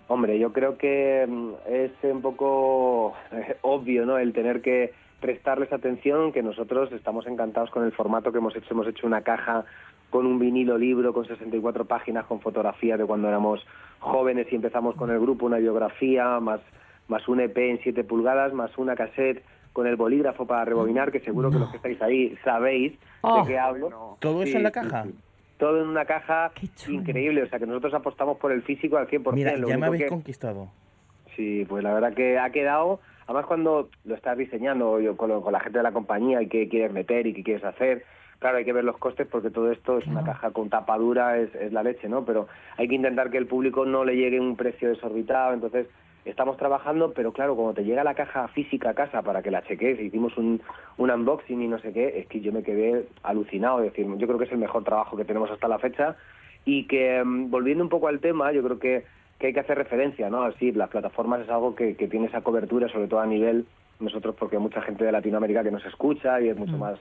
Hombre, yo creo que mm, es un poco eh, obvio, ¿no? El tener que prestarles atención, que nosotros estamos encantados con el formato que hemos hecho. Hemos hecho una caja con un vinilo libro con 64 páginas con fotografías de cuando éramos jóvenes y empezamos con el grupo, una biografía, más, más un EP en 7 pulgadas, más una cassette con el bolígrafo para rebobinar, que seguro que los que estáis ahí sabéis Oh. de qué hablo. ¿Todo eso Sí, en la caja? sí. Todo en una caja increíble, o sea que nosotros apostamos por el físico al 100%. Mira, lo ya me habéis que- conquistado. Sí, pues la verdad que ha quedado, además cuando lo estás diseñando yo, con, lo- con la gente de la compañía y qué quieres meter y qué quieres hacer, claro, hay que ver los costes porque todo esto es una caja con tapadura, es, es la leche, ¿no? Pero hay que intentar que el público no le llegue un precio desorbitado, entonces estamos trabajando, pero claro, cuando te llega la caja física a casa para que la cheques, hicimos un, un unboxing y no sé qué, es que yo me quedé alucinado, es decir, yo creo que es el mejor trabajo que tenemos hasta la fecha y que mm, volviendo un poco al tema, yo creo que, que hay que hacer referencia, ¿no? Así, las plataformas es algo que, que tiene esa cobertura, sobre todo a nivel nosotros, porque hay mucha gente de Latinoamérica que nos escucha y es mucho más.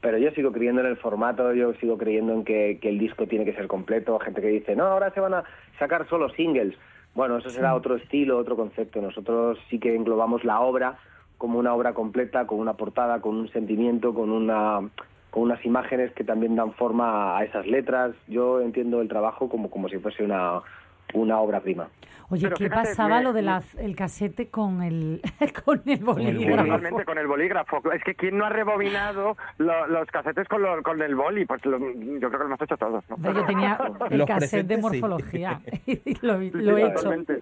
Pero yo sigo creyendo en el formato, yo sigo creyendo en que, que el disco tiene que ser completo. Gente que dice, no, ahora se van a sacar solo singles. Bueno, eso será otro estilo, otro concepto. Nosotros sí que englobamos la obra como una obra completa, con una portada, con un sentimiento, con una con unas imágenes que también dan forma a esas letras. Yo entiendo el trabajo como, como si fuese una, una obra prima. Oye, Pero ¿qué fíjate, pasaba me- lo del el casete con el, con el bolígrafo? Totalmente con el bolígrafo. Es que ¿quién no ha rebobinado lo- los casetes con, lo- con el boli? Pues lo- yo creo que lo hemos hecho todos. ¿no? Yo tenía el Los cassette de presentes, sí. morfología y lo, lo he hecho. Totalmente.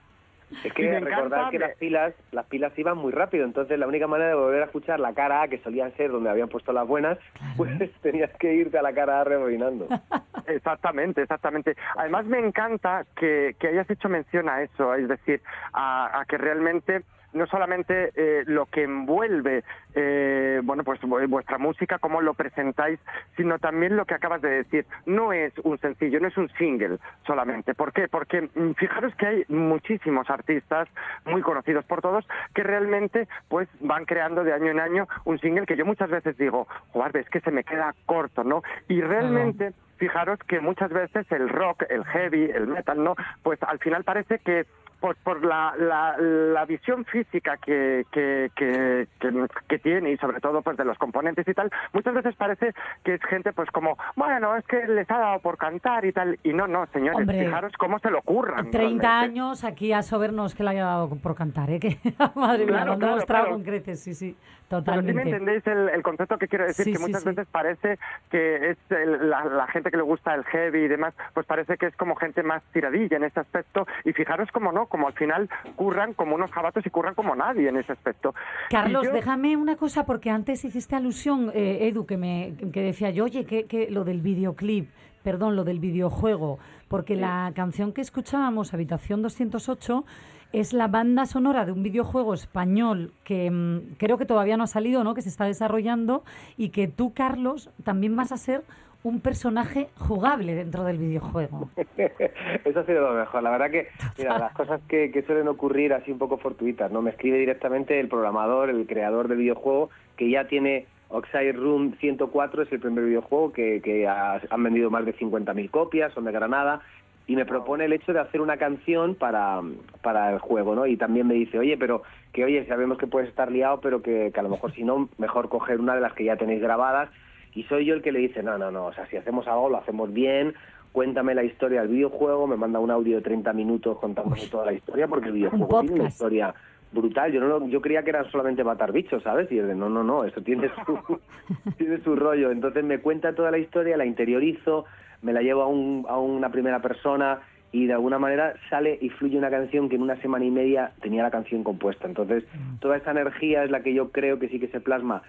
Es que recordar que las pilas, las pilas iban muy rápido, entonces la única manera de volver a escuchar la cara A, que solían ser donde habían puesto las buenas, pues tenías que irte a la cara A rebobinando. Exactamente, exactamente. Además me encanta que, que hayas hecho mención a eso, es decir, a, a que realmente no solamente eh, lo que envuelve eh, bueno pues vu- vuestra música cómo lo presentáis sino también lo que acabas de decir no es un sencillo no es un single solamente ¿por qué? porque mm, fijaros que hay muchísimos artistas muy conocidos por todos que realmente pues van creando de año en año un single que yo muchas veces digo joder es que se me queda corto no y realmente fijaros que muchas veces el rock, el heavy, el metal, ¿no? Pues al final parece que por, por la, la, la visión física que, que, que, tiene y sobre todo pues de los componentes y tal, muchas veces parece que es gente pues como, bueno, es que les ha dado por cantar y tal, y no, no, señores, Hombre, fijaros cómo se lo ocurran. 30 realmente. años aquí a Sobernos que le haya dado por cantar, ¿eh? Que, madre mía, Claro, lo han claro, demostrado claro. con creces, sí, sí, Pero sí totalmente. me entendéis el, el concepto que quiero decir, Sí, que sí, muchas veces parece que es el- la, la gente que le gusta el heavy y demás, pues parece que es como gente más tiradilla en ese aspecto. Y fijaros como no, como al final curran como unos jabatos y curran como nadie en ese aspecto. Carlos, yo- déjame una cosa, porque antes hiciste alusión, eh, Edu, que, me, que decía yo, oye, que, que lo del videoclip, perdón, lo del videojuego, porque la canción que escuchábamos, Habitación 208, es la banda sonora de un videojuego español que mm, creo que todavía no ha salido, ¿no? que se está desarrollando y que tú, Carlos, también vas a ser un personaje jugable dentro del videojuego. Eso ha sido lo mejor. La verdad que, mira, las cosas que, que suelen ocurrir así un poco fortuitas, ¿no? Me escribe directamente el programador, el creador del videojuego, que ya tiene Oxide Room 104, es el primer videojuego que, que ha- han vendido más de 50.000 copias, son de Granada, y me propone el hecho de hacer una canción para, para el juego, ¿no? Y también me dice, oye, pero que oye, sabemos que puedes estar liado, pero que, que a lo mejor si no, mejor coger una de las que ya tenéis grabadas. Y soy yo el que le dice, no, no, no, o sea, si hacemos algo, lo hacemos bien, cuéntame la historia del videojuego, me manda un audio de 30 minutos contándome toda la historia, porque el videojuego tiene una historia brutal. Yo no lo- yo creía que eran solamente matar bichos, ¿sabes? Y es de, no, no, no, eso tiene su, tiene su rollo. Entonces me cuenta toda la historia, la interiorizo, me la llevo a, un, a una primera persona y de alguna manera sale y fluye una canción que en una semana y media tenía la canción compuesta. Entonces toda esa energía es la que yo creo que sí que se plasma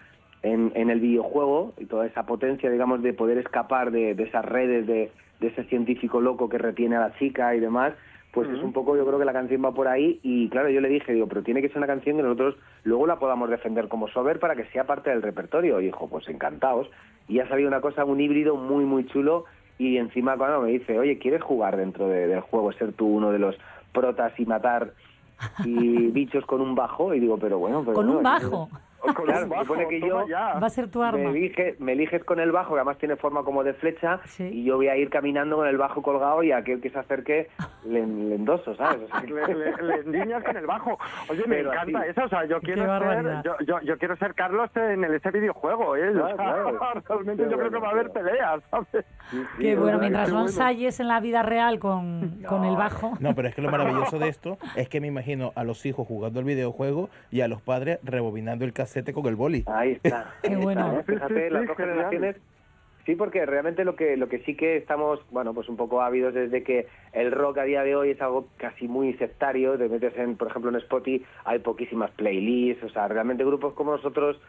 en, en el videojuego y toda esa potencia, digamos, de poder escapar de, de esas redes de, de ese científico loco que retiene a la chica y demás, pues es un poco, yo creo que la canción va por ahí y claro, yo le dije, digo, pero tiene que ser una canción que nosotros luego la podamos defender como sober para que sea parte del repertorio. Y dijo, pues encantados. Y ha salido una cosa, un híbrido muy, muy chulo y encima cuando me dice, oye, ¿quieres jugar dentro de- del juego, ser tú uno de los protas y matar y bichos con un bajo? Y digo, pero bueno, pero Con un bueno, se supone que yo Va a ser tu arma. me, elige- me eliges con el bajo, que además tiene forma como de flecha, y yo voy a ir caminando con el bajo colgado y a aquel que se acerque le, le endoso, ¿sabes? O sea, le, le- le endiñas con el bajo. Oye, me Pero encanta así. eso. O sea, yo quiero ser, yo, yo, yo quiero ser Carlos en el, ese videojuego, ¿eh? Claro, claro. Realmente Qué yo creo que bueno, va a haber peleas, ¿sabes? Qué bueno, mientras no bueno. ensayes en la vida real con, con el bajo. No, pero es que lo maravilloso de esto es que me imagino a los hijos jugando el videojuego y a los padres rebobinando el con el boli. Ahí está. Qué ahí bueno. está, ¿eh? Fíjate, las dos generaciones. Sí, porque realmente lo que lo que sí que estamos, bueno, pues un poco ávidos es de que el rock a día de hoy es algo casi muy sectario. Te metes en, por ejemplo, en Spotify, hay poquísimas playlists, o sea, realmente grupos como nosotros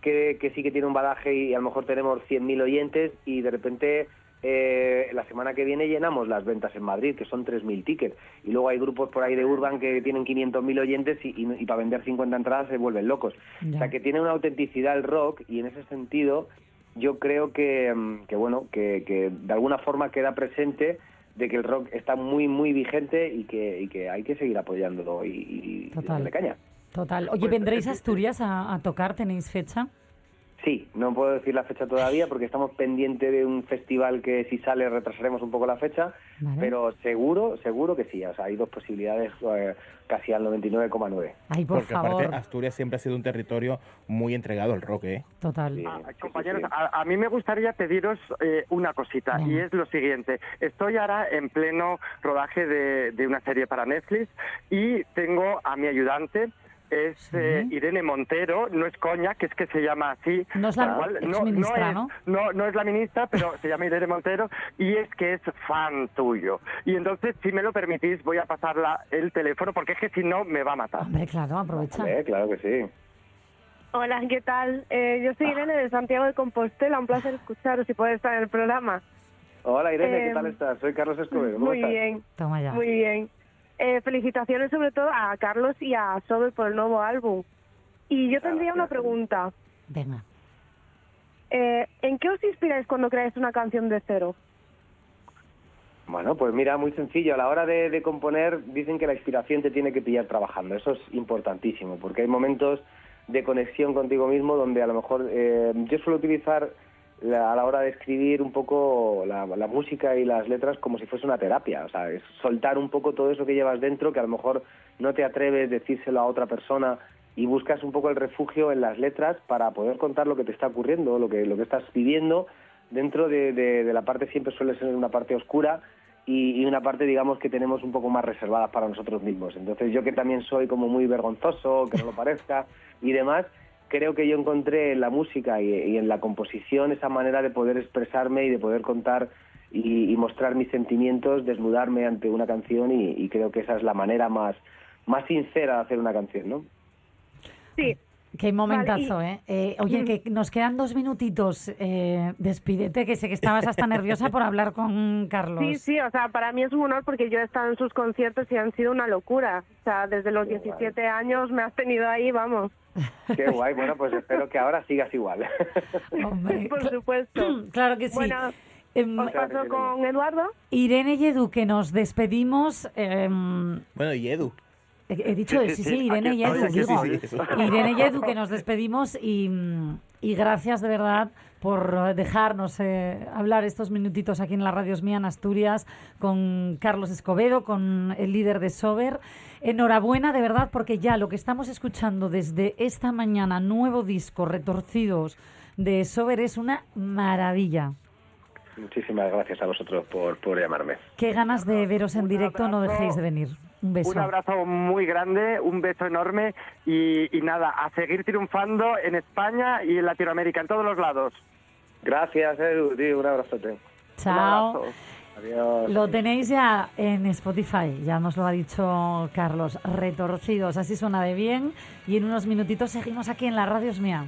que, que sí que tienen un badaje y a lo mejor tenemos 100.000 oyentes y de repente eh, la semana que viene llenamos las ventas en Madrid, que son 3.000 tickets. Y luego hay grupos por ahí de Urban que tienen 500.000 oyentes y, y- y para vender 50 entradas se vuelven locos. O sea, que tiene una autenticidad el rock y en ese sentido yo creo que, mm, que bueno, que, que de alguna forma queda presente de que el rock está muy, muy vigente y que, y que hay que seguir apoyándolo y, y, Total. darle caña. Total. Oye, Pues, ¿vendréis a Asturias a, a tocar? ¿Tenéis fecha? Sí, no puedo decir la fecha todavía porque estamos pendientes de un festival que si sale retrasaremos un poco la fecha, Vale. pero seguro, seguro que sí. O sea, hay dos posibilidades eh, casi al 99,9. Ay, por Porque favor. aparte Asturias siempre ha sido un territorio muy entregado al rock, ¿eh? Total. Ah, Compañeros, a, a mí me gustaría pediros eh, una cosita y es lo siguiente. Estoy ahora en pleno rodaje de, de una serie para Netflix y tengo a mi ayudante es eh, Irene Montero, no es coña, que es que se llama así. No es la cual. es, ¿no? no, no es la ministra, pero se llama Irene Montero y es que es fan tuyo. Y entonces, si me lo permitís, voy a pasarla el teléfono porque es que si no me va a matar. Hombre, claro, aprovecha. Vale, claro que sí. Hola, ¿qué tal? Eh, yo soy Irene de Santiago de Compostela, un placer escucharos y poder estar en el programa. Hola Irene, Eh, ¿qué tal estás? Soy Carlos Escobedo. ¿cómo Muy estás? bien, Toma ya. muy bien. Eh, felicitaciones sobre todo a Carlos y a Sober por el nuevo álbum. Y yo tendría una pregunta. Venga. Eh, ¿En qué os inspiráis cuando creáis una canción de cero? Bueno, pues mira, muy sencillo. A la hora de, de componer dicen que la inspiración te tiene que pillar trabajando. Eso es importantísimo, porque hay momentos de conexión contigo mismo donde a lo mejor eh, yo suelo utilizar la- a la hora de escribir un poco la, música y las letras como si fuese una terapia. O sea, es soltar un poco todo eso que llevas dentro que a lo mejor no te atreves a decírselo a otra persona y buscas un poco el refugio en las letras para poder contar lo que te está ocurriendo, lo que, lo que estás viviendo. Dentro de, de- la parte siempre suele ser una parte oscura y, y una parte, digamos, que tenemos un poco más reservada para nosotros mismos. Entonces yo que también soy como muy vergonzoso, que no lo parezca y demás, creo que yo encontré en la música y, en la composición esa manera de poder expresarme y de poder contar y, y mostrar mis sentimientos, desnudarme ante una canción y, y creo que esa es la manera más, más sincera de hacer una canción, ¿no? Sí. Qué momentazo, Vale, ¿eh? Eh, Oye, Mm. que nos quedan dos minutitos. Eh, despídete, que sé que estabas hasta nerviosa por hablar con Carlos. Sí, sí, o sea, para mí es un honor porque yo he estado en sus conciertos y han sido una locura. O sea, desde los 17 años me has tenido ahí, vamos. Qué guay, bueno, pues espero que ahora sigas igual. Por supuesto. Claro que sí. Bueno, Em, os paso con Eduardo. Irene y Edu, que nos despedimos. em, Bueno, y Edu. He dicho, Sí, sí, sí, sí, sí, Irene aquí y Edu, estoy, aquí digo. Irene y Edu, que nos despedimos y, y gracias de verdad por eh, dejarnos eh, hablar estos minutitos aquí en la Radio Mía en Asturias con Carlos Escobedo, con el líder de Sober. Enhorabuena de verdad porque ya lo que estamos escuchando desde esta mañana, nuevo disco, Retorcidos de Sober, es una maravilla. Muchísimas gracias a vosotros por, por llamarme. Qué ganas de veros en directo, no dejéis de venir. Un beso. Un abrazo muy grande, un beso enorme y, y nada, a seguir triunfando en España y en Latinoamérica, en todos los lados. Gracias, Edu, tío, un abrazote. Chao. Un abrazo. Adiós. Lo tenéis ya en Spotify, ya nos lo ha dicho Carlos, retorcidos, así suena de bien y en unos minutitos seguimos aquí en la Radio Es Mía.